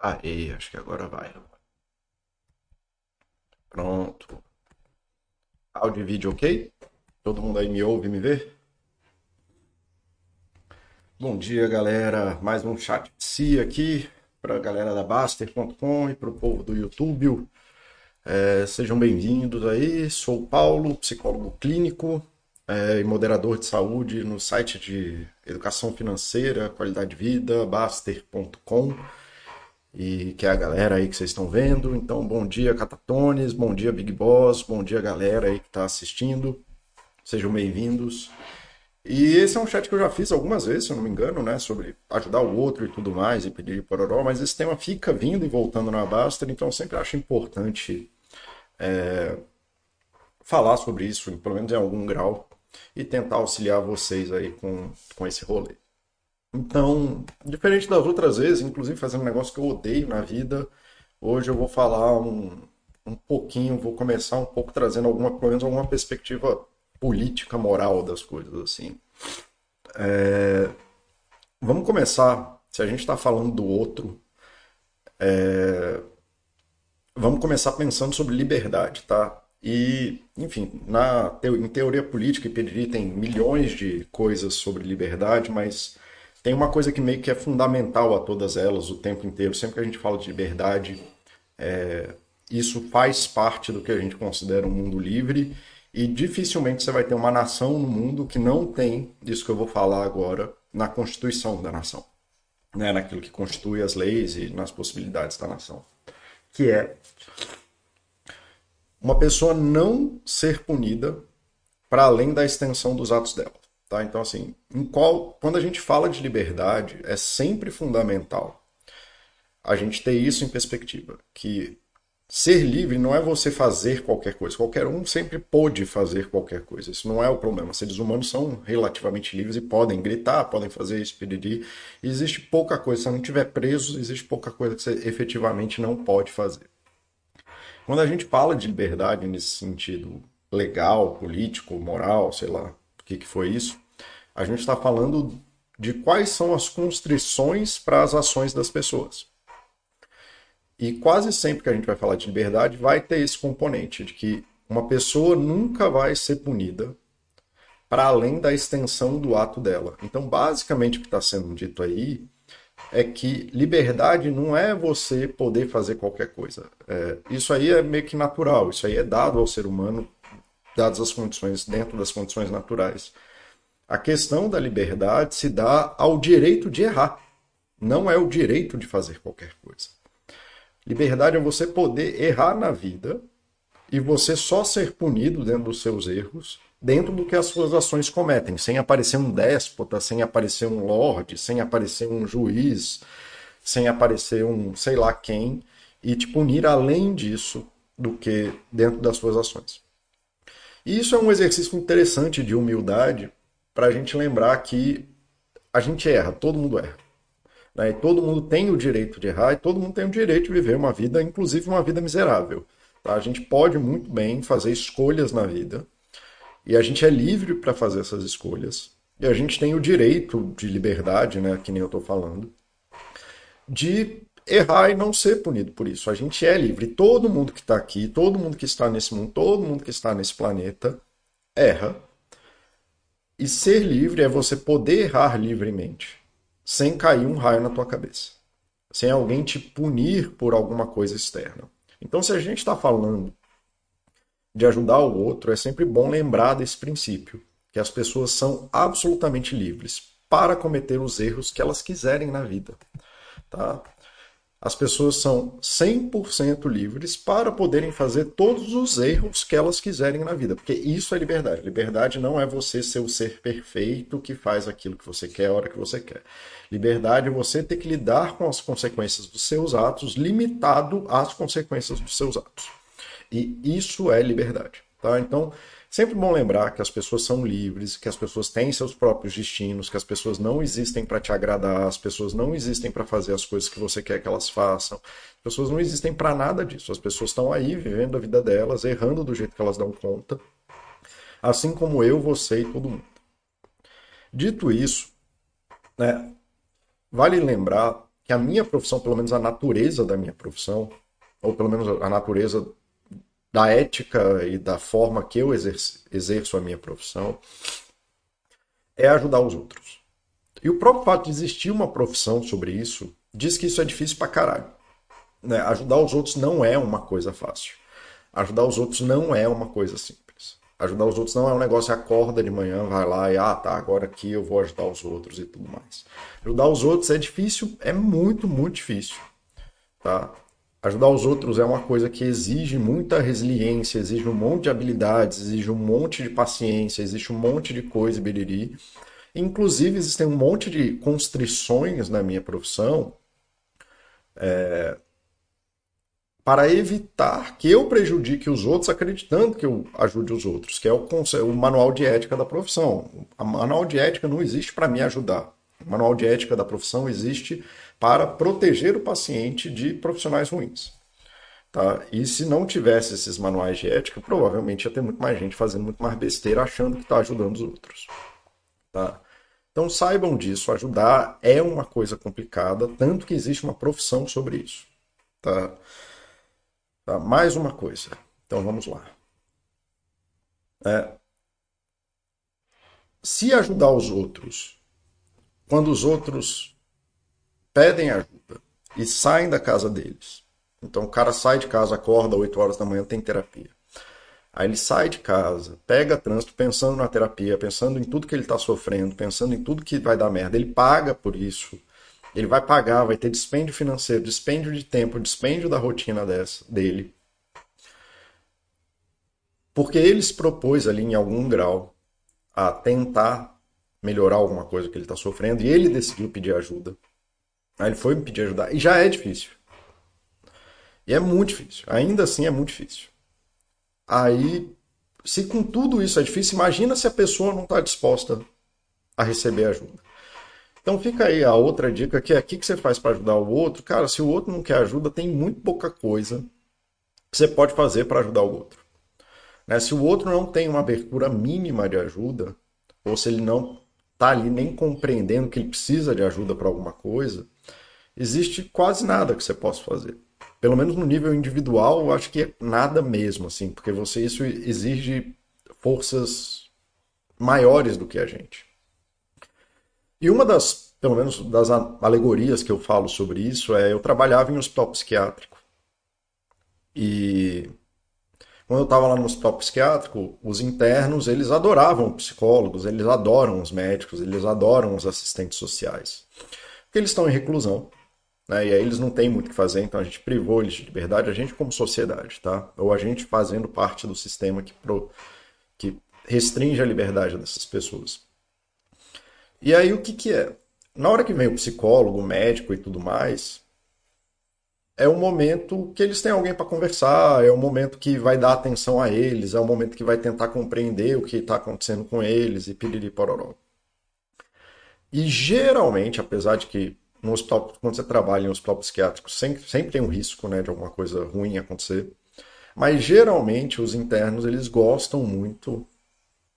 Aê, acho que agora vai. Pronto. Áudio e vídeo ok? Todo mundo aí me ouve, me vê? Bom dia, galera. Mais um chat si aqui para a galera da Baster.com e para o povo do YouTube. É, sejam bem-vindos aí. Sou o Paulo, psicólogo clínico é, e moderador de saúde no site de educação financeira, qualidade de vida, Baster.com. E que é a galera aí que vocês estão vendo. Então, bom dia, Catatones, bom dia, Big Boss, bom dia, galera aí que está assistindo. Sejam bem-vindos. E esse é um chat que eu já fiz algumas vezes, se eu não me engano, né? Sobre ajudar o outro e tudo mais, e pedir pororó, mas esse tema fica vindo e voltando na Baster, então eu sempre acho importante é, falar sobre isso, pelo menos em algum grau, e tentar auxiliar vocês aí com, com esse rolê. Então, diferente das outras vezes, inclusive fazendo um negócio que eu odeio na vida, hoje eu vou falar um, um pouquinho, vou começar um pouco trazendo alguma, pelo menos alguma perspectiva política, moral das coisas, assim. É, vamos começar, se a gente está falando do outro, é, vamos começar pensando sobre liberdade, tá? E, enfim, na, em teoria política e pediria tem milhões de coisas sobre liberdade, mas tem uma coisa que meio que é fundamental a todas elas o tempo inteiro. Sempre que a gente fala de liberdade, é, isso faz parte do que a gente considera um mundo livre e dificilmente você vai ter uma nação no mundo que não tem isso que eu vou falar agora na constituição da nação, né? naquilo que constitui as leis e nas possibilidades da nação, que é uma pessoa não ser punida para além da extensão dos atos dela. Tá? Então, assim, qual, quando a gente fala de liberdade, é sempre fundamental a gente ter isso em perspectiva, que ser livre não é você fazer qualquer coisa. Qualquer um sempre pode fazer qualquer coisa. Isso não é o problema. Seres humanos são relativamente livres e podem gritar, podem fazer isso, pedir. Existe pouca coisa. Se não estiver preso, existe pouca coisa que você efetivamente não pode fazer. Quando a gente fala de liberdade nesse sentido legal, político, moral, sei lá o que, que foi isso, a gente está falando de quais são as constrições para as ações das pessoas. E quase sempre que a gente vai falar de liberdade, vai ter esse componente de que uma pessoa nunca vai ser punida para além da extensão do ato dela. Então, basicamente, o que está sendo dito aí é que liberdade não é você poder fazer qualquer coisa. É, isso aí é meio que natural, isso aí é dado ao ser humano, dadas as condições, dentro das condições naturais. A questão da liberdade se dá ao direito de errar, não é o direito de fazer qualquer coisa. Liberdade é você poder errar na vida e você só ser punido dentro dos seus erros, dentro do que as suas ações cometem, sem aparecer um déspota, sem aparecer um lorde, sem aparecer um juiz, sem aparecer um sei lá quem, e te punir além disso do que dentro das suas ações. E isso é um exercício interessante de humildade para a gente lembrar que a gente erra, todo mundo erra. Né? E todo mundo tem o direito de errar e todo mundo tem o direito de viver uma vida, inclusive uma vida miserável. Tá? A gente pode muito bem fazer escolhas na vida e a gente é livre para fazer essas escolhas. E a gente tem o direito de liberdade, né, que nem eu estou falando, de errar e não ser punido por isso. A gente é livre. Todo mundo que está aqui, todo mundo que está nesse mundo, todo mundo que está nesse planeta erra. E ser livre é você poder errar livremente sem cair um raio na tua cabeça, sem alguém te punir por alguma coisa externa. Então, se a gente está falando de ajudar o outro, é sempre bom lembrar desse princípio, que as pessoas são absolutamente livres para cometer os erros que elas quiserem na vida, tá? as pessoas são 100% livres para poderem fazer todos os erros que elas quiserem na vida, porque isso é liberdade. Liberdade não é você ser o ser perfeito que faz aquilo que você quer a hora que você quer. Liberdade é você ter que lidar com as consequências dos seus atos, limitado às consequências dos seus atos. E isso é liberdade. Tá? Então, Sempre bom lembrar que as pessoas são livres, que as pessoas têm seus próprios destinos, que as pessoas não existem para te agradar, as pessoas não existem para fazer as coisas que você quer que elas façam. As pessoas não existem para nada disso. As pessoas estão aí vivendo a vida delas, errando do jeito que elas dão conta, assim como eu, você e todo mundo. Dito isso, né, vale lembrar que a minha profissão, pelo menos a natureza da minha profissão, ou pelo menos a natureza da ética e da forma que eu exerço, exerço a minha profissão é ajudar os outros. E o próprio fato de existir uma profissão sobre isso diz que isso é difícil pra caralho. Né? Ajudar os outros não é uma coisa fácil. Ajudar os outros não é uma coisa simples. Ajudar os outros não é um negócio, acorda de manhã, vai lá e, ah, tá, agora aqui eu vou ajudar os outros e tudo mais. Ajudar os outros é difícil, é muito, muito difícil. Tá? Ajudar os outros é uma coisa que exige muita resiliência, exige um monte de habilidades, exige um monte de paciência, existe um monte de coisa, biriri. Inclusive, existem um monte de constrições na minha profissão é, para evitar que eu prejudique os outros acreditando que eu ajude os outros, que é o, o manual de ética da profissão. O manual de ética não existe para me ajudar. O manual de ética da profissão existe para proteger o paciente de profissionais ruins. Tá? E se não tivesse esses manuais de ética, provavelmente ia ter muito mais gente fazendo muito mais besteira achando que está ajudando os outros. Tá? Então saibam disso, ajudar é uma coisa complicada, tanto que existe uma profissão sobre isso. Tá? Tá? Mais uma coisa. Então vamos lá. É, se ajudar os outros, quando os outros pedem ajuda e saem da casa deles. Então o cara sai de casa, acorda 8 horas da manhã, tem terapia. Aí ele sai de casa, pega trânsito pensando na terapia, pensando em tudo que ele está sofrendo, pensando em tudo que vai dar merda. Ele paga por isso. Ele vai pagar, vai ter dispêndio financeiro, dispêndio de tempo, dispêndio da rotina dessa, dele. Porque ele se propôs ali em algum grau a tentar melhorar alguma coisa que ele está sofrendo e ele decidiu pedir ajuda. Aí ele foi me pedir ajudar. E já é difícil. E é muito difícil. Ainda assim é muito difícil. Aí, se com tudo isso é difícil, imagina se a pessoa não está disposta a receber ajuda. Então fica aí a outra dica que é o que você faz para ajudar o outro. Cara, se o outro não quer ajuda, tem muito pouca coisa que você pode fazer para ajudar o outro. Né? Se o outro não tem uma abertura mínima de ajuda, ou se ele não está ali nem compreendendo que ele precisa de ajuda para alguma coisa, existe quase nada que você possa fazer. Pelo menos no nível individual, eu acho que é nada mesmo, assim, porque você isso exige forças maiores do que a gente. E uma das, pelo menos das alegorias que eu falo sobre isso é eu trabalhava em hospital psiquiátrico. E quando eu estava lá no hospital psiquiátrico, os internos, eles adoravam psicólogos, eles adoram os médicos, eles adoram os assistentes sociais. Porque eles estão em reclusão. Né? E aí eles não têm muito o que fazer, então a gente privou eles de liberdade, a gente como sociedade, tá? Ou a gente fazendo parte do sistema que, pro, que restringe a liberdade dessas pessoas. E aí o que, que é? Na hora que vem o psicólogo, o médico e tudo mais, é o momento que eles têm alguém para conversar, é o momento que vai dar atenção a eles, é o momento que vai tentar compreender o que está acontecendo com eles e piriri pororó. E geralmente, apesar de que no hospital, quando você trabalha em um hospital psiquiátrico, sempre, sempre tem um risco né, de alguma coisa ruim acontecer. Mas geralmente os internos eles gostam muito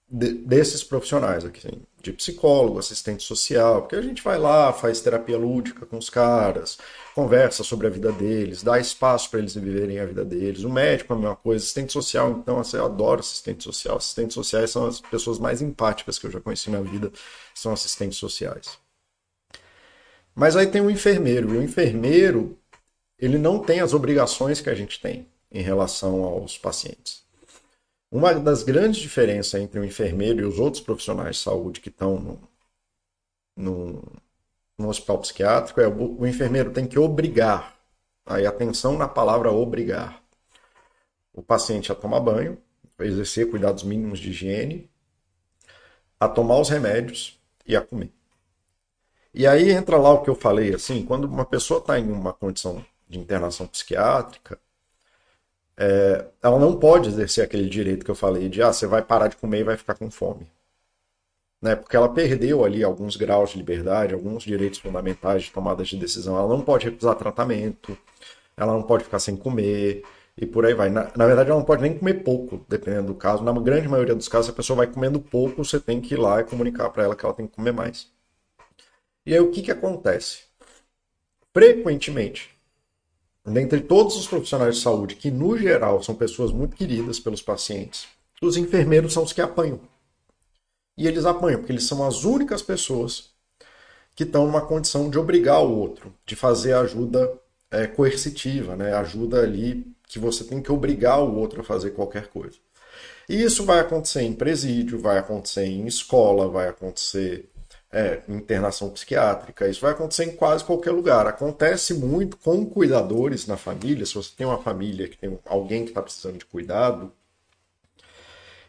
de, desses profissionais aqui, assim, de psicólogo, assistente social, porque a gente vai lá, faz terapia lúdica com os caras, conversa sobre a vida deles, dá espaço para eles viverem a vida deles. O médico é a mesma coisa, assistente social, então assim, eu adoro assistente social. Assistentes sociais são as pessoas mais empáticas que eu já conheci na vida, são assistentes sociais. Mas aí tem o enfermeiro, e o enfermeiro ele não tem as obrigações que a gente tem em relação aos pacientes. Uma das grandes diferenças entre o enfermeiro e os outros profissionais de saúde que estão no, no, no hospital psiquiátrico é o, o enfermeiro tem que obrigar aí atenção na palavra obrigar. O paciente a tomar banho, a exercer cuidados mínimos de higiene, a tomar os remédios e a comer. E aí entra lá o que eu falei, assim, quando uma pessoa está em uma condição de internação psiquiátrica, é, ela não pode exercer aquele direito que eu falei de, ah, você vai parar de comer e vai ficar com fome. Né? Porque ela perdeu ali alguns graus de liberdade, alguns direitos fundamentais de tomada de decisão. Ela não pode recusar tratamento, ela não pode ficar sem comer, e por aí vai. Na, na, verdade, ela não pode nem comer pouco, dependendo do caso. Na grande maioria dos casos, a pessoa vai comendo pouco, você tem que ir lá e comunicar para ela que ela tem que comer mais. E aí o que, que acontece? Frequentemente, dentre todos os profissionais de saúde, que no geral são pessoas muito queridas pelos pacientes, os enfermeiros são os que apanham. E eles apanham, porque eles são as únicas pessoas que estão numa condição de obrigar o outro, de fazer ajuda é, coercitiva, né? ajuda ali que você tem que obrigar o outro a fazer qualquer coisa. E isso vai acontecer em presídio, vai acontecer em escola, vai acontecer é, internação psiquiátrica. Isso vai acontecer em quase qualquer lugar. Acontece muito com cuidadores na família. Se você tem uma família que tem alguém que está precisando de cuidado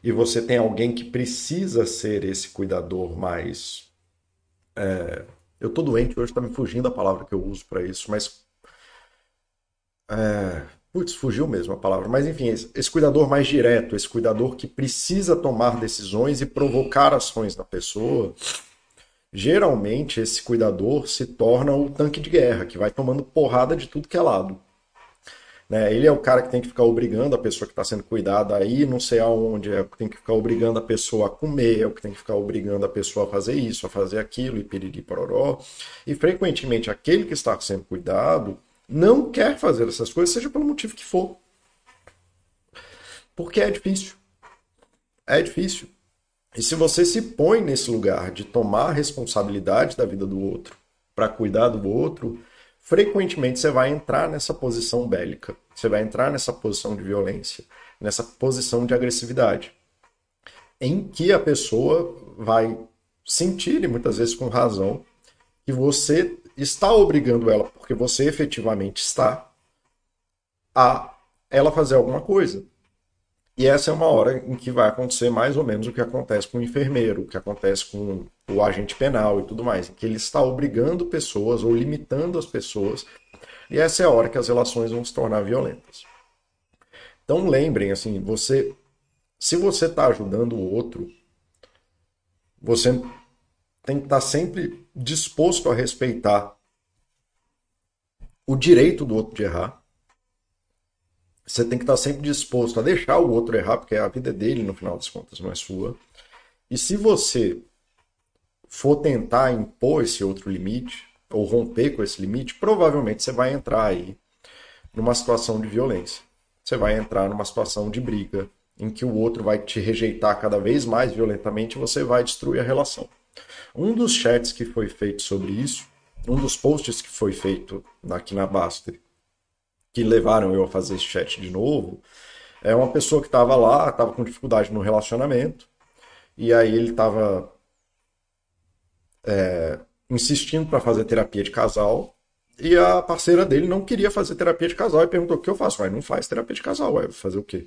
e você tem alguém que precisa ser esse cuidador mais. É, eu tô doente hoje, está me fugindo a palavra que eu uso para isso, mas. É, putz, fugiu mesmo a palavra. Mas enfim, esse, esse cuidador mais direto, esse cuidador que precisa tomar decisões e provocar ações na pessoa geralmente esse cuidador se torna o tanque de guerra, que vai tomando porrada de tudo que é lado. Né? Ele é o cara que tem que ficar obrigando a pessoa que está sendo cuidada a ir não sei aonde, é o que tem que ficar obrigando a pessoa a comer, é o que tem que ficar obrigando a pessoa a fazer isso, a fazer aquilo, e piriri pororó. E frequentemente aquele que está sendo cuidado não quer fazer essas coisas, seja pelo motivo que for. Porque é difícil. É difícil. E se você se põe nesse lugar de tomar a responsabilidade da vida do outro, para cuidar do outro, frequentemente você vai entrar nessa posição bélica, você vai entrar nessa posição de violência, nessa posição de agressividade, em que a pessoa vai sentir, e muitas vezes com razão, que você está obrigando ela, porque você efetivamente está, a ela fazer alguma coisa. E essa é uma hora em que vai acontecer mais ou menos o que acontece com o enfermeiro, o que acontece com o agente penal e tudo mais, em que ele está obrigando pessoas ou limitando as pessoas. E essa é a hora que as relações vão se tornar violentas. Então lembrem, assim, você, se você está ajudando o outro, você tem que estar tá sempre disposto a respeitar o direito do outro de errar você tem que estar sempre disposto a deixar o outro errar, porque a vida é dele, no final das contas, não é sua. E se você for tentar impor esse outro limite, ou romper com esse limite, provavelmente você vai entrar aí numa situação de violência. Você vai entrar numa situação de briga, em que o outro vai te rejeitar cada vez mais violentamente e você vai destruir a relação. Um dos chats que foi feito sobre isso, um dos posts que foi feito aqui na Baster, que levaram eu a fazer esse chat de novo, é uma pessoa que estava lá, estava com dificuldade no relacionamento, e aí ele estava é, insistindo para fazer terapia de casal, e a parceira dele não queria fazer terapia de casal e perguntou: o que eu faço? Aí não faz terapia de casal, vai fazer o quê?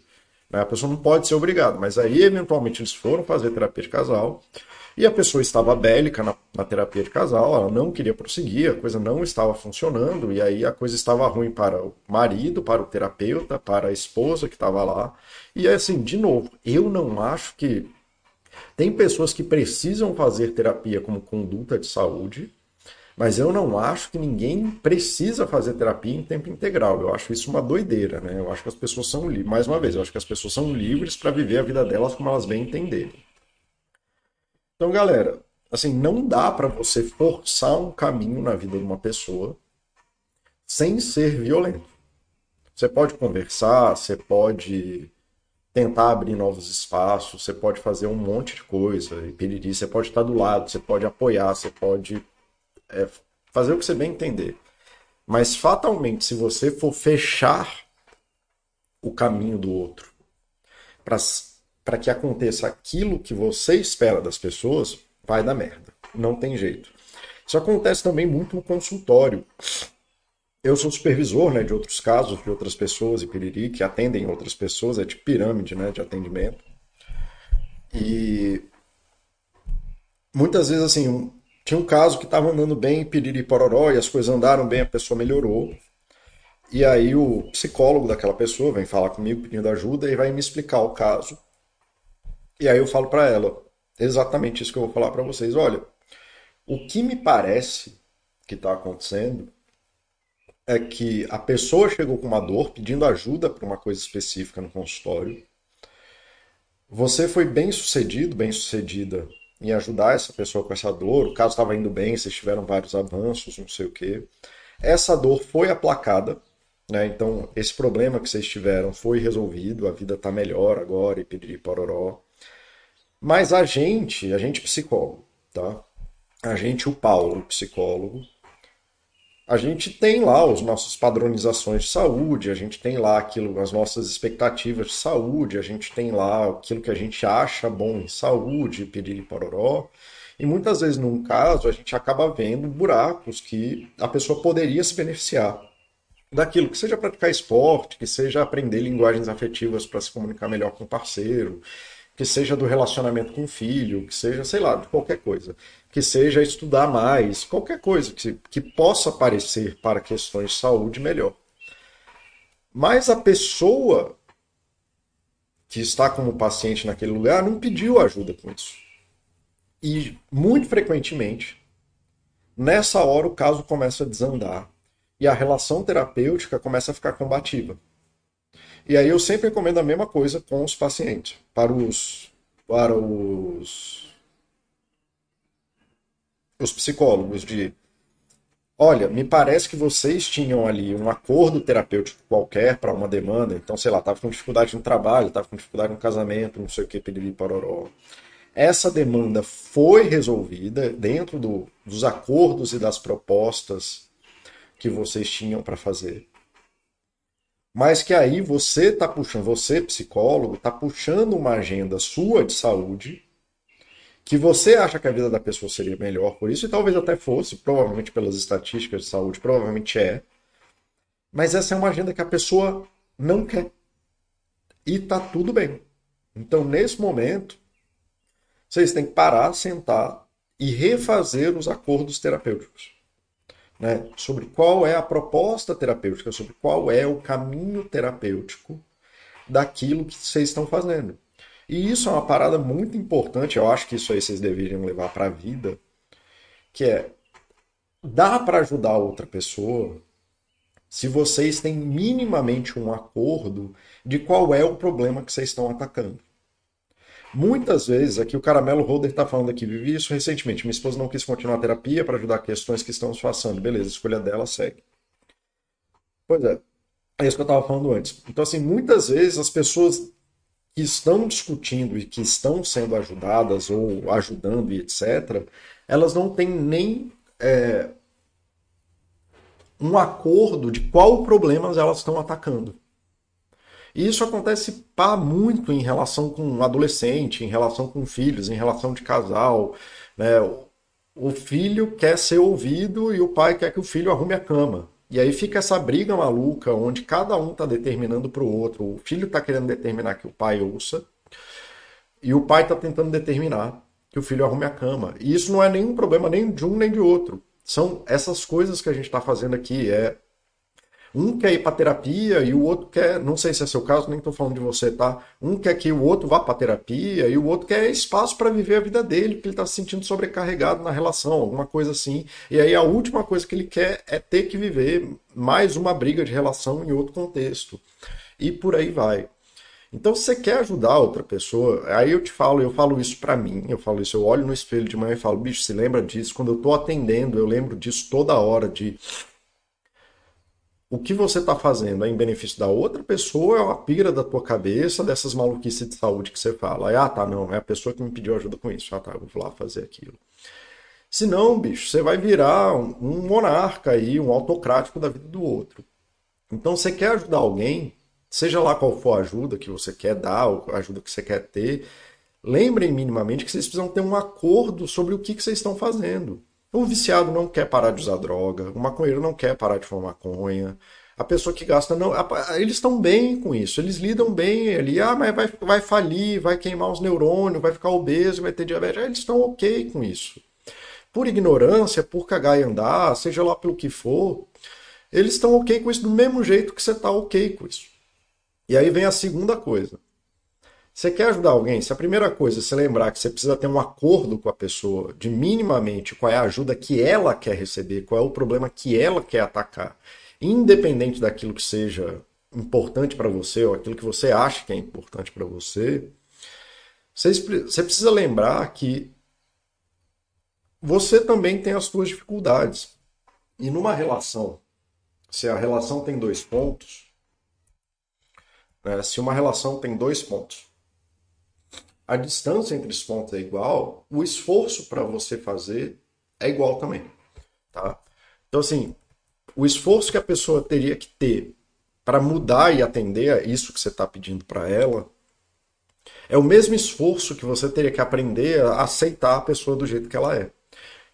Né, a pessoa não pode ser obrigada, mas aí eventualmente eles foram fazer terapia de casal e a pessoa estava bélica na, na, terapia de casal, ela não queria prosseguir, a coisa não estava funcionando, e aí a coisa estava ruim para o marido, para o terapeuta, para a esposa que estava lá. E assim, de novo, eu não acho que. Tem pessoas que precisam fazer terapia como conduta de saúde, mas eu não acho que ninguém precisa fazer terapia em tempo integral. Eu acho isso uma doideira, né? Eu acho que as pessoas são livres. Mais uma vez, eu acho que as pessoas são livres para viver a vida delas como elas bem entenderem. Então, galera, assim, não dá para você forçar um caminho na vida de uma pessoa sem ser violento. Você pode conversar, você pode tentar abrir novos espaços, você pode fazer um monte de coisa, e piriri, você pode estar do lado, você pode apoiar, você pode é, fazer o que você bem entender. Mas fatalmente, se você for fechar o caminho do outro para que aconteça aquilo que você espera das pessoas, vai dar merda. Não tem jeito. Isso acontece também muito no consultório. eu sou supervisor né, de outros casos, de outras pessoas e piriri, que atendem outras pessoas, é de pirâmide né, de atendimento. E muitas vezes, assim, um, tinha um caso que estava andando bem, piriri pororó, e as coisas andaram bem, a pessoa melhorou. E aí o psicólogo daquela pessoa vem falar comigo pedindo ajuda e vai me explicar o caso. E aí eu falo para ela exatamente isso que eu vou falar para vocês. Olha, o que me parece que está acontecendo é que a pessoa chegou com uma dor pedindo ajuda para uma coisa específica no consultório. Você foi bem sucedido, bem sucedida em ajudar essa pessoa com essa dor. O caso estava indo bem, vocês tiveram vários avanços, não sei o quê. Essa dor foi aplacada, né? Então, esse problema que vocês tiveram foi resolvido, a vida está melhor agora e pedir pororó. Mas a gente, a gente psicólogo, tá? A gente, o Paulo, psicólogo, a gente tem lá as nossas padronizações de saúde, a gente tem lá aquilo, as nossas expectativas de saúde, a gente tem lá aquilo que a gente acha bom em saúde, pedir pororó. E muitas vezes, num caso, a gente acaba vendo buracos que a pessoa poderia se beneficiar daquilo, que seja praticar esporte, que seja aprender linguagens afetivas para se comunicar melhor com o parceiro, que seja do relacionamento com o filho, que seja, sei lá, de qualquer coisa que seja estudar mais, qualquer coisa que, que possa aparecer para questões de saúde melhor. Mas a pessoa que está como paciente naquele lugar não pediu ajuda com isso. E muito frequentemente, nessa hora o caso começa a desandar e a relação terapêutica começa a ficar combativa. E aí eu sempre recomendo a mesma coisa com os pacientes, para os para os os psicólogos de olha, me parece que vocês tinham ali um acordo terapêutico qualquer para uma demanda, então, sei lá, estava com dificuldade no trabalho, estava com dificuldade no casamento, não sei o que, pedir pororó. Essa demanda foi resolvida dentro do, dos acordos e das propostas que vocês tinham para fazer. Mas que aí você está puxando, você psicólogo, está puxando uma agenda sua de saúde que você acha que a vida da pessoa seria melhor por isso, e talvez até fosse, provavelmente pelas estatísticas de saúde, provavelmente é. Mas essa é uma agenda que a pessoa não quer. E tá tudo bem. Então, nesse momento, vocês têm que parar, sentar e refazer os acordos terapêuticos. Né? Sobre qual é a proposta terapêutica, sobre qual é o caminho terapêutico daquilo que vocês estão fazendo. E isso é uma parada muito importante, eu acho que isso aí vocês deveriam levar para a vida, que é dá para ajudar outra pessoa se vocês têm minimamente um acordo de qual é o problema que vocês estão atacando. Muitas vezes, aqui o Caramelo Holder está falando aqui, vivi isso recentemente. Minha esposa não quis continuar a terapia para ajudar questões que estamos passando. Beleza, escolha dela segue. Pois é, é isso que eu estava falando antes. Então, assim, muitas vezes as pessoas que estão discutindo e que estão sendo ajudadas ou ajudando e etc., elas não têm nem é, um acordo de qual problemas elas estão atacando. E isso acontece pá, muito em relação com adolescente, em relação com filhos, em relação de casal. Né? O filho quer ser ouvido e o pai quer que o filho arrume a cama. E aí fica essa briga maluca onde cada um está determinando para o outro. O filho está querendo determinar que o pai ouça e o pai está tentando determinar que o filho arrume a cama. E isso não é nenhum problema nem de um nem de outro. São essas coisas que a gente está fazendo aqui. É um quer ir para terapia e o outro quer, não sei se é seu caso, nem estou falando de você, tá? Um quer que o outro vá para terapia e o outro quer espaço para viver a vida dele, porque ele está se sentindo sobrecarregado na relação, alguma coisa assim. E aí a última coisa que ele quer é ter que viver mais uma briga de relação em outro contexto. E por aí vai. Então, se você quer ajudar outra pessoa, aí eu te falo, eu falo isso para mim, eu falo isso, eu olho no espelho de manhã e falo, bicho, se lembra disso? Quando eu tô atendendo, eu lembro disso toda hora, de o que você está fazendo é em benefício da outra pessoa, é uma pira da tua cabeça dessas maluquices de saúde que você fala. Aí, ah, tá, não, é a pessoa que me pediu ajuda com isso. Ah, tá, eu vou lá fazer aquilo. Se não, bicho, você vai virar um, um monarca aí, um autocrático da vida do outro. Então, você quer ajudar alguém, seja lá qual for a ajuda que você quer dar, ou a ajuda que você quer ter, lembrem minimamente que vocês precisam ter um acordo sobre o que, que vocês estão fazendo. O viciado não quer parar de usar droga, o maconheiro não quer parar de fumar maconha, a pessoa que gasta não. Eles estão bem com isso, eles lidam bem ali. Ah, mas vai, vai falir, vai queimar os neurônios, vai ficar obeso, vai ter diabetes. Eles estão ok com isso. Por ignorância, por cagar e andar, seja lá pelo que for, eles estão ok com isso do mesmo jeito que você está ok com isso. E aí vem a segunda coisa. Você quer ajudar alguém? Se a primeira coisa é você lembrar que você precisa ter um acordo com a pessoa de minimamente qual é a ajuda que ela quer receber, qual é o problema que ela quer atacar, independente daquilo que seja importante para você ou aquilo que você acha que é importante para você, você precisa lembrar que você também tem as suas dificuldades. E numa relação, se a relação tem dois pontos, né, se uma relação tem dois pontos, a distância entre os pontos é igual, o esforço para você fazer é igual também. Tá? Então, assim, o esforço que a pessoa teria que ter para mudar e atender a isso que você está pedindo para ela é o mesmo esforço que você teria que aprender a aceitar a pessoa do jeito que ela é.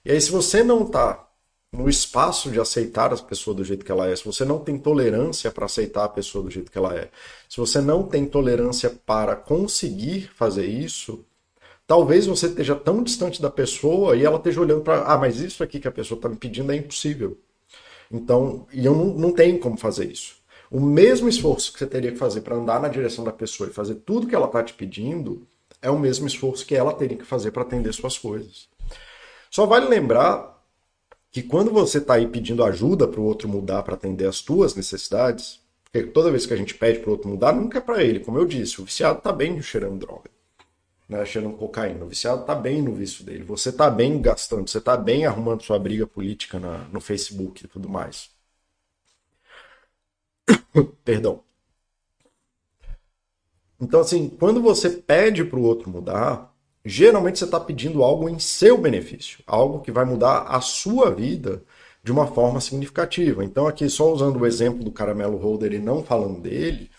E aí, se você não está no espaço de aceitar a pessoa do jeito que ela é, se você não tem tolerância para aceitar a pessoa do jeito que ela é, se você não tem tolerância para conseguir fazer isso, talvez você esteja tão distante da pessoa e ela esteja olhando para, ah, mas isso aqui que a pessoa está me pedindo é impossível. Então, e eu não, não tenho como fazer isso. O mesmo esforço que você teria que fazer para andar na direção da pessoa e fazer tudo que ela está te pedindo, é o mesmo esforço que ela teria que fazer para atender suas coisas. Só vale lembrar que quando você está aí pedindo ajuda para o outro mudar para atender as tuas necessidades, porque toda vez que a gente pede para o outro mudar, nunca é para ele. Como eu disse, o viciado está bem cheirando droga né, cheirando cocaína. O viciado está bem no vício dele. Você está bem gastando, você está bem arrumando sua briga política na, no Facebook e tudo mais. Perdão. Então, assim, quando você pede para o outro mudar, geralmente você está pedindo algo em seu benefício, algo que vai mudar a sua vida de uma forma significativa. Então, aqui, só usando o exemplo do caramelo holder e não falando dele,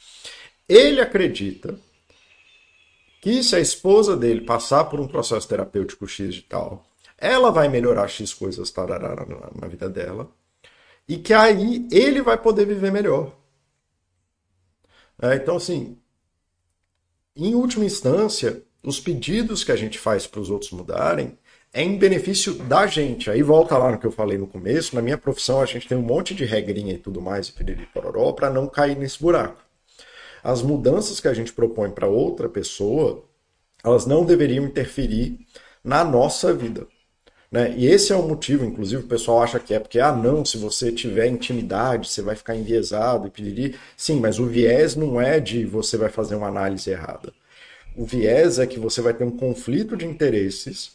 ele acredita que se a esposa dele passar por um processo terapêutico X de tal, ela vai melhorar X coisas tararara, na vida dela, e que aí ele vai poder viver melhor. É, então, assim, em última instância, os pedidos que a gente faz para os outros mudarem é em benefício da gente. Aí volta lá no que eu falei no começo, na minha profissão a gente tem um monte de regrinha e tudo mais, e piriri pororó, para não cair nesse buraco as mudanças que a gente propõe para outra pessoa, elas não deveriam interferir na nossa vida. Né? E esse é o motivo, inclusive, o pessoal acha que é porque, ah, não, se você tiver intimidade, você vai ficar enviesado e pedir. Sim, mas o viés não é de você vai fazer uma análise errada. O viés é que você vai ter um conflito de interesses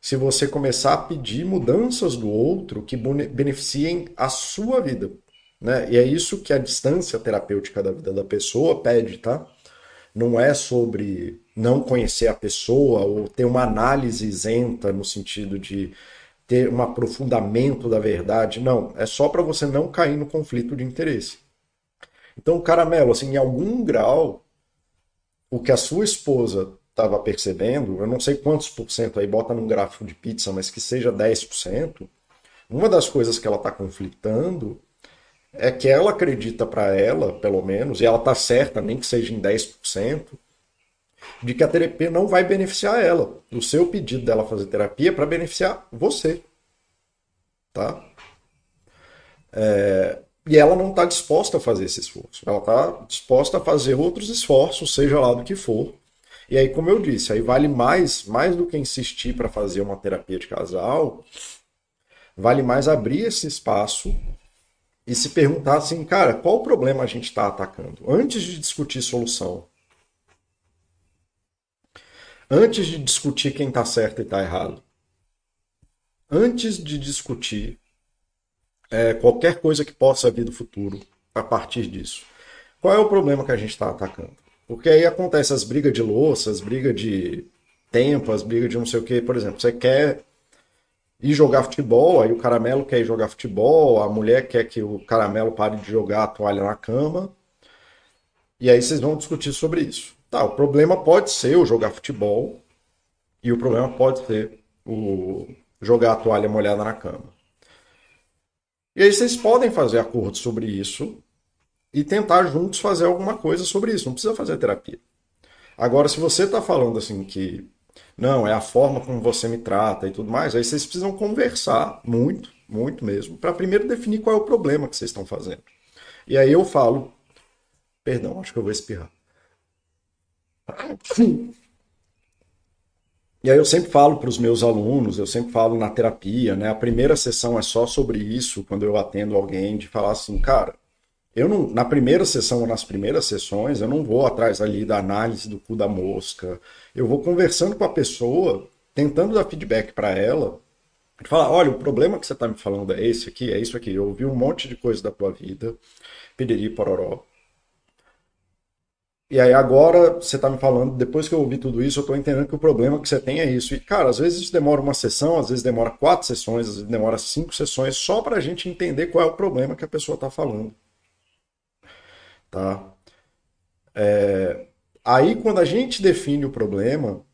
se você começar a pedir mudanças do outro que beneficiem a sua vida. Né? E é isso que a distância terapêutica da vida da pessoa pede, tá? Não é sobre não conhecer a pessoa ou ter uma análise isenta no sentido de ter um aprofundamento da verdade. Não, é só para você não cair no conflito de interesse. Então, caramelo, assim, em algum grau, o que a sua esposa estava percebendo, eu não sei quantos por cento aí, bota num gráfico de pizza, mas que seja 10%, uma das coisas que ela está conflitando é que ela acredita para ela, pelo menos, e ela está certa, nem que seja em 10%, de que a terapia não vai beneficiar ela. O seu pedido dela fazer terapia é para beneficiar você. Tá? É, e ela não está disposta a fazer esse esforço. Ela está disposta a fazer outros esforços, seja lá do que for. E aí, como eu disse, aí vale mais, mais do que insistir para fazer uma terapia de casal, vale mais abrir esse espaço e se perguntar assim, cara, qual o problema a gente está atacando? Antes de discutir solução. Antes de discutir quem está certo e está errado. Antes de discutir é, qualquer coisa que possa vir do futuro a partir disso. Qual é o problema que a gente está atacando? Porque aí acontece as brigas de louça, as brigas de tempo, as brigas de não sei o que. Por exemplo, você quer ir jogar futebol, aí o caramelo quer ir jogar futebol, a mulher quer que o caramelo pare de jogar a toalha na cama. E aí vocês vão discutir sobre isso. Tá, o problema pode ser o jogar futebol e o problema pode ser o jogar a toalha molhada na cama. E aí vocês podem fazer acordo sobre isso e tentar juntos fazer alguma coisa sobre isso. Não precisa fazer terapia. Agora, se você está falando assim que não, é a forma como você me trata e tudo mais, aí vocês precisam conversar muito, muito mesmo, para primeiro definir qual é o problema que vocês estão fazendo. E aí eu falo, perdão, acho que eu vou espirrar. E aí eu sempre falo para os meus alunos, eu sempre falo na terapia, né? A primeira sessão é só sobre isso, quando eu atendo alguém, de falar assim, cara, eu não, na primeira sessão ou nas primeiras sessões, eu não vou atrás ali da análise do cu da mosca. Eu vou conversando com a pessoa, tentando dar feedback para ela, e falar, olha, o problema que você está me falando é esse aqui, é isso aqui. Eu ouvi um monte de coisa da tua vida, piriri pororó. E aí agora você está me falando, depois que eu ouvi tudo isso, eu estou entendendo que o problema que você tem é isso. E, cara, às vezes isso demora uma sessão, às vezes demora quatro sessões, às vezes demora cinco sessões, só para a gente entender qual é o problema que a pessoa está falando. Tá? É... Aí, quando a gente define o problema,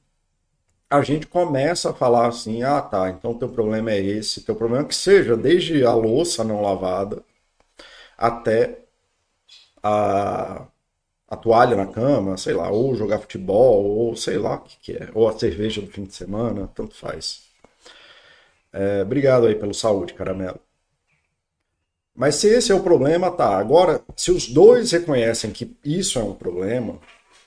a gente começa a falar assim: ah, tá, então teu problema é esse, teu problema é que seja desde a louça não lavada até a a toalha na cama, sei lá, ou jogar futebol, ou sei lá o que, que é, ou a cerveja do fim de semana, tanto faz. É, obrigado aí pelo saúde, caramelo. Mas se esse é o problema, tá. Agora, se os dois reconhecem que isso é um problema,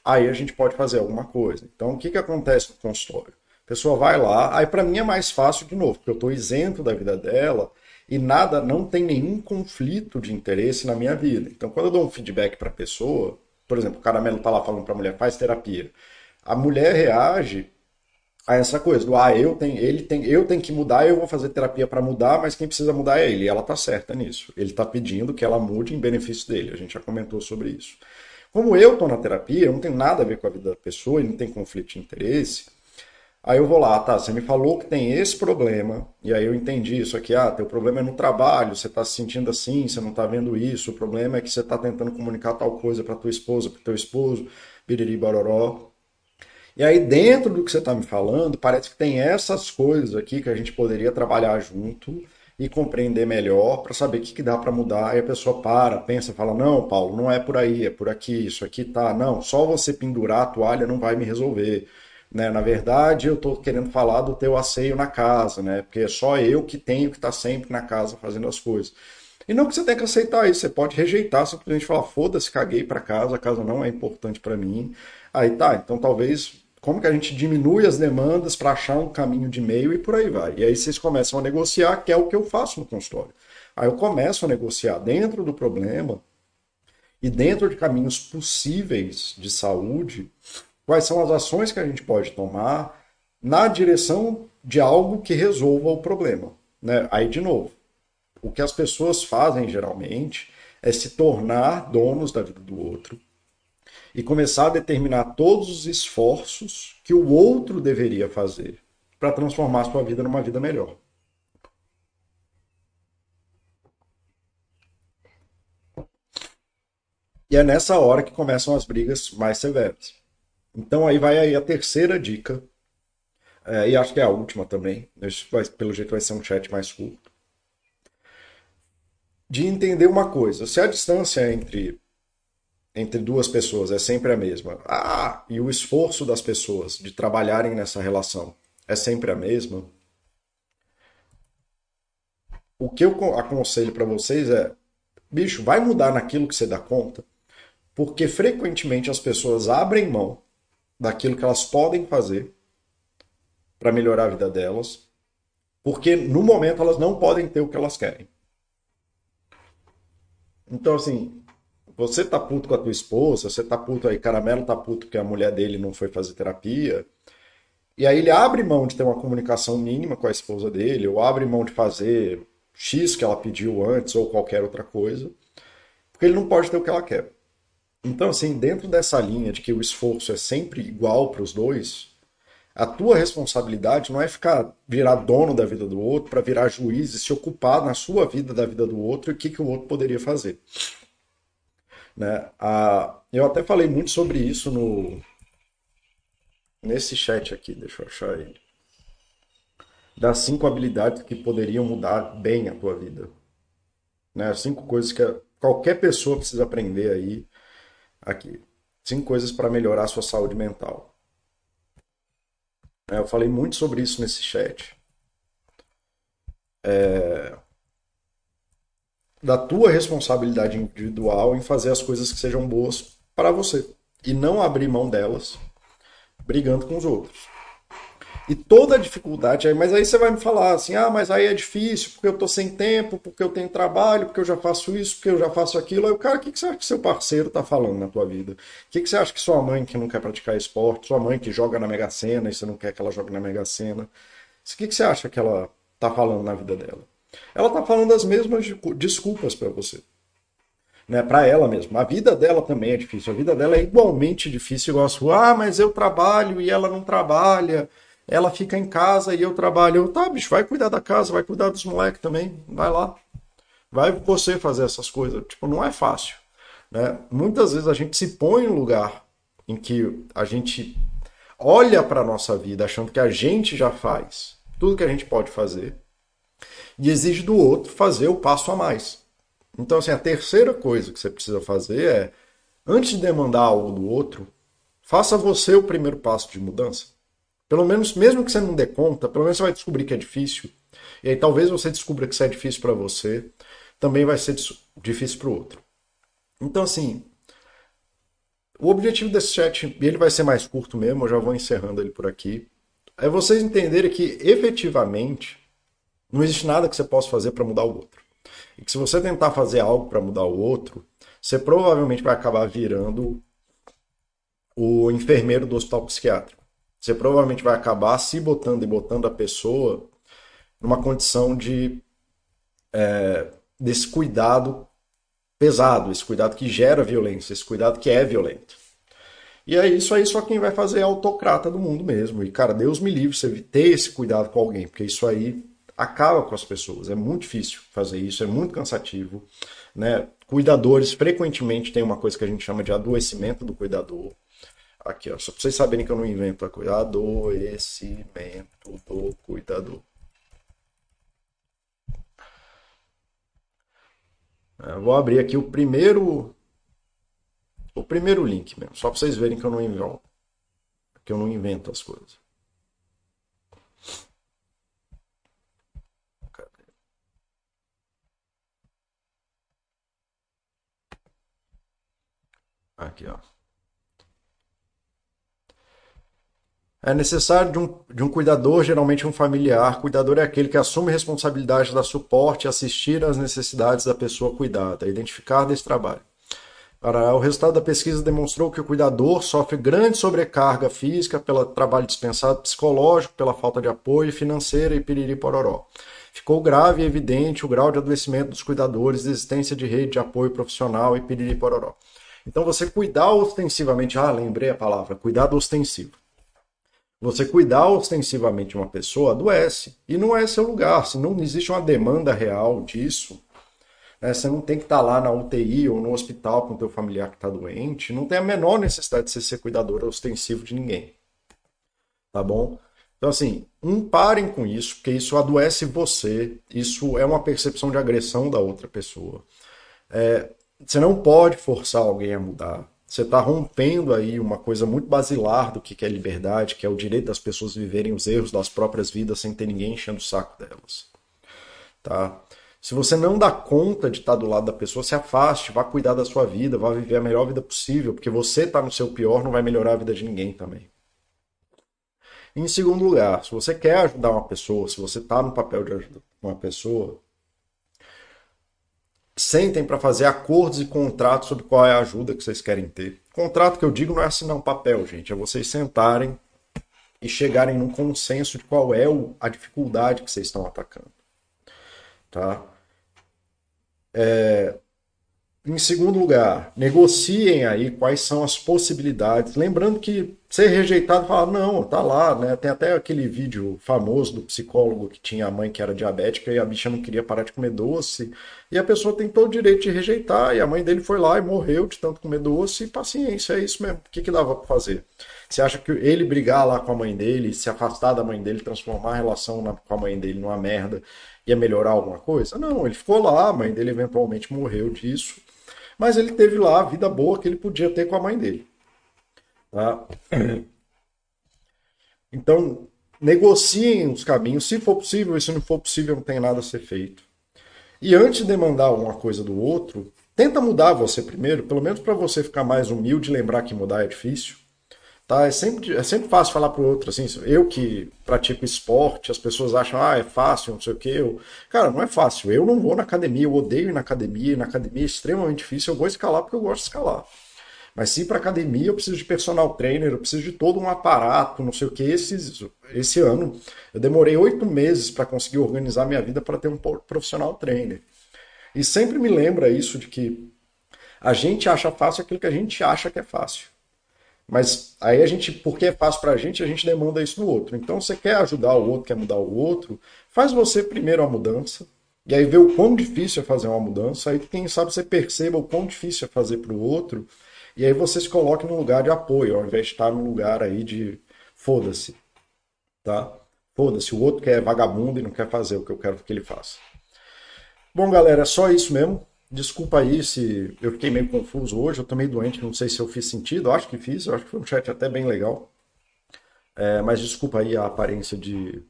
aí a gente pode fazer alguma coisa. Então, o que, que acontece no consultório? A pessoa vai lá, aí para mim é mais fácil de novo, porque eu estou isento da vida dela e nada, não tem nenhum conflito de interesse na minha vida. Então, quando eu dou um feedback para a pessoa, por exemplo, o caramelo tá lá falando para a mulher, faz terapia. A mulher reage a essa coisa do ah, eu tenho, ele tem, eu tenho que mudar, eu vou fazer terapia para mudar, mas quem precisa mudar é ele. E ela tá certa nisso. Ele tá pedindo que ela mude em benefício dele. A gente já comentou sobre isso. Como eu tô na terapia, não tenho nada a ver com a vida da pessoa, ele não tem conflito de interesse. Aí eu vou lá, tá, você me falou que tem esse problema, e aí eu entendi isso aqui, ah, teu problema é no trabalho, você está se sentindo assim, você não está vendo isso, o problema é que você está tentando comunicar tal coisa para tua esposa, para teu esposo, biriri baroró. E aí dentro do que você está me falando, parece que tem essas coisas aqui que a gente poderia trabalhar junto e compreender melhor para saber o que, que dá para mudar. Aí a pessoa para, pensa, fala, não, Paulo, não é por aí, é por aqui, isso aqui tá, não, só você pendurar a toalha não vai me resolver né? Na verdade, eu estou querendo falar do teu asseio na casa, né? Porque é só eu que tenho que estar tá sempre na casa fazendo as coisas. E não que você tenha que aceitar isso, você pode rejeitar, simplesmente falar, foda-se, caguei para casa, a casa não é importante para mim. Aí tá, então talvez como que a gente diminui as demandas para achar um caminho de meio e por aí vai. E aí vocês começam a negociar, que é o que eu faço no consultório. Aí eu começo a negociar dentro do problema e dentro de caminhos possíveis de saúde quais são as ações que a gente pode tomar na direção de algo que resolva o problema. Né? Aí, de novo, o que as pessoas fazem geralmente é se tornar donos da vida do outro e começar a determinar todos os esforços que o outro deveria fazer para transformar sua vida numa vida melhor. E é nessa hora que começam as brigas mais severas. Então aí vai aí a terceira dica, é, e acho que é a última também, vai, pelo jeito vai ser um chat mais curto, de entender uma coisa, se a distância entre, entre duas pessoas é sempre a mesma, ah, e o esforço das pessoas de trabalharem nessa relação é sempre a mesma, o que eu aconselho para vocês é, bicho, vai mudar naquilo que você dá conta, porque frequentemente as pessoas abrem mão daquilo que elas podem fazer para melhorar a vida delas, porque no momento elas não podem ter o que elas querem. Então, assim, você tá puto com a tua esposa, você tá puto aí, Caramelo tá puto que a mulher dele não foi fazer terapia, e aí ele abre mão de ter uma comunicação mínima com a esposa dele, ou abre mão de fazer X que ela pediu antes, ou qualquer outra coisa, porque ele não pode ter o que ela quer. Então, assim, dentro dessa linha de que o esforço é sempre igual para os dois, a tua responsabilidade não é ficar virar dono da vida do outro para virar juiz e se ocupar na sua vida da vida do outro e o que, que o outro poderia fazer. Né? Ah, eu até falei muito sobre isso no nesse chat aqui, deixa eu achar ele. das cinco habilidades que poderiam mudar bem a tua vida. Né? Cinco coisas que qualquer pessoa precisa aprender aí aqui. Cinco coisas para melhorar a sua saúde mental. É, eu falei muito sobre isso nesse chat. É... Da tua responsabilidade individual em fazer as coisas que sejam boas para você. E não abrir mão delas brigando com os outros. E toda a dificuldade, mas aí você vai me falar assim: ah, mas aí é difícil porque eu tô sem tempo, porque eu tenho trabalho, porque eu já faço isso, porque eu já faço aquilo. Aí o cara, o que, que você acha que seu parceiro tá falando na tua vida? O que, que você acha que sua mãe que não quer praticar esporte, sua mãe que joga na Mega Sena e você não quer que ela jogue na Mega Sena? O que, que você acha que ela tá falando na vida dela? Ela tá falando as mesmas desculpas para você. Né, para ela mesma. A vida dela também é difícil. A vida dela é igualmente difícil, igual a sua. Ah, mas eu trabalho e ela não trabalha ela fica em casa e eu trabalho. Eu, tá, bicho, vai cuidar da casa, vai cuidar dos moleques também, vai lá. Vai você fazer essas coisas. Tipo, não é fácil. Né? Muitas vezes a gente se põe em um lugar em que a gente olha para a nossa vida achando que a gente já faz tudo que a gente pode fazer e exige do outro fazer o passo a mais. Então, assim, a terceira coisa que você precisa fazer é, antes de demandar algo do outro, faça você o primeiro passo de mudança. Pelo menos, mesmo que você não dê conta, pelo menos você vai descobrir que é difícil. E aí talvez você descubra que isso é difícil para você, também vai ser difícil para o outro. Então, assim, o objetivo desse chat, ele vai ser mais curto mesmo, eu já vou encerrando ele por aqui, é vocês entenderem que efetivamente não existe nada que você possa fazer para mudar o outro. E que se você tentar fazer algo para mudar o outro, você provavelmente vai acabar virando o enfermeiro do hospital psiquiátrico. Você provavelmente vai acabar se botando e botando a pessoa numa condição de é, desse cuidado pesado, esse cuidado que gera violência, esse cuidado que é violento. E é isso aí só quem vai fazer é autocrata do mundo mesmo. E, cara, Deus me livre você ter esse cuidado com alguém, porque isso aí acaba com as pessoas. É muito difícil fazer isso, é muito cansativo. Né? Cuidadores frequentemente tem uma coisa que a gente chama de adoecimento do cuidador. Aqui, ó, só pra vocês saberem que eu não invento a coisa. Adoecimento do cuidador. Eu é, vou abrir aqui o primeiro o primeiro link mesmo, só para vocês verem que eu não invento, que eu não invento as coisas. Aqui, ó. É necessário de um, de um cuidador, geralmente um familiar. Cuidador é aquele que assume responsabilidade da suporte assistir às necessidades da pessoa cuidada, identificar desse trabalho. Para, o resultado da pesquisa demonstrou que o cuidador sofre grande sobrecarga física pelo trabalho dispensado, psicológico, pela falta de apoio, financeira e piriri pororó. Ficou grave e evidente o grau de adoecimento dos cuidadores, existência de rede de apoio profissional e piriri pororó. Então você cuidar ostensivamente, ah, lembrei a palavra, cuidado ostensivo. Você cuidar ostensivamente uma pessoa adoece. E não é seu lugar. Se não existe uma demanda real disso, né, você não tem que estar lá na UTI ou no hospital com o teu familiar que está doente. Não tem a menor necessidade de você ser cuidador ostensivo de ninguém. Tá bom? Então, assim, um, parem com isso, porque isso adoece você. Isso é uma percepção de agressão da outra pessoa. É, você não pode forçar alguém a mudar. Você está rompendo aí uma coisa muito basilar do que é liberdade, que é o direito das pessoas viverem os erros das próprias vidas sem ter ninguém enchendo o saco delas. Tá? Se você não dá conta de estar tá do lado da pessoa, se afaste, vá cuidar da sua vida, vá viver a melhor vida possível, porque você está no seu pior, não vai melhorar a vida de ninguém também. Em segundo lugar, se você quer ajudar uma pessoa, se você está no papel de uma pessoa, sentem para fazer acordos e contratos sobre qual é a ajuda que vocês querem ter. Contrato que eu digo não é assinar um papel, gente, é vocês sentarem e chegarem num consenso de qual é a dificuldade que vocês estão atacando. Tá? É... Em segundo lugar, negociem aí quais são as possibilidades. Lembrando que ser rejeitado falar, não, tá lá, né? Tem até aquele vídeo famoso do psicólogo que tinha a mãe que era diabética e a bicha não queria parar de comer doce. E a pessoa tem todo o direito de rejeitar, e a mãe dele foi lá e morreu de tanto comer doce, e paciência, é isso mesmo. O que, que dava pra fazer? Você acha que ele brigar lá com a mãe dele, se afastar da mãe dele, transformar a relação na, com a mãe dele numa merda, ia melhorar alguma coisa? Não, ele ficou lá, a mãe dele eventualmente morreu disso, mas ele teve lá a vida boa que ele podia ter com a mãe dele. Tá? Então, negociem os caminhos, se for possível, e se não for possível, não tem nada a ser feito. E antes de demandar uma coisa do outro, tenta mudar você primeiro, pelo menos para você ficar mais humilde e lembrar que mudar é difícil. Tá? É, sempre, é sempre fácil falar pro outro, assim, eu que pratico esporte, as pessoas acham, ah, é fácil, não sei o que. Eu... Cara, não é fácil. Eu não vou na academia, eu odeio ir na academia, na academia é extremamente difícil, eu vou escalar porque eu gosto de escalar. Mas se ir para academia, eu preciso de personal trainer, eu preciso de todo um aparato, não sei o que. Esse, esse ano, eu demorei oito meses para conseguir organizar minha vida para ter um profissional trainer. E sempre me lembra isso de que a gente acha fácil aquilo que a gente acha que é fácil. Mas aí a gente, porque é fácil para a gente, a gente demanda isso no outro. Então você quer ajudar o outro, quer mudar o outro, faz você primeiro a mudança, e aí vê o quão difícil é fazer uma mudança, aí quem sabe você perceba o quão difícil é fazer para o outro, e aí você se coloque no lugar de apoio, ao invés de estar no lugar aí de foda-se. Tá? Foda-se, o outro quer é vagabundo e não quer fazer o que eu quero que ele faça. Bom, galera, é só isso mesmo. Desculpa aí se eu fiquei meio confuso hoje, eu tô meio doente, não sei se eu fiz sentido, eu acho que fiz, eu acho que foi um chat até bem legal. É, mas desculpa aí a aparência de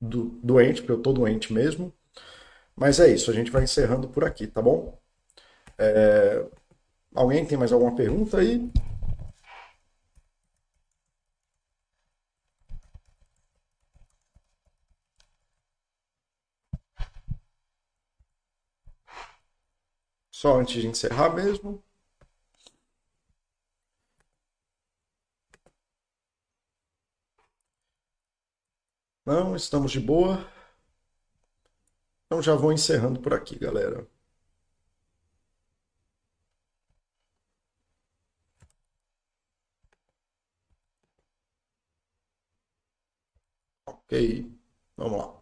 do, doente, porque eu tô doente mesmo. Mas é isso, a gente vai encerrando por aqui, tá bom? É, Alguém tem mais alguma pergunta aí? Só antes de encerrar mesmo. Não, estamos de boa. Então já vou encerrando por aqui, galera. Ok, vamos lá.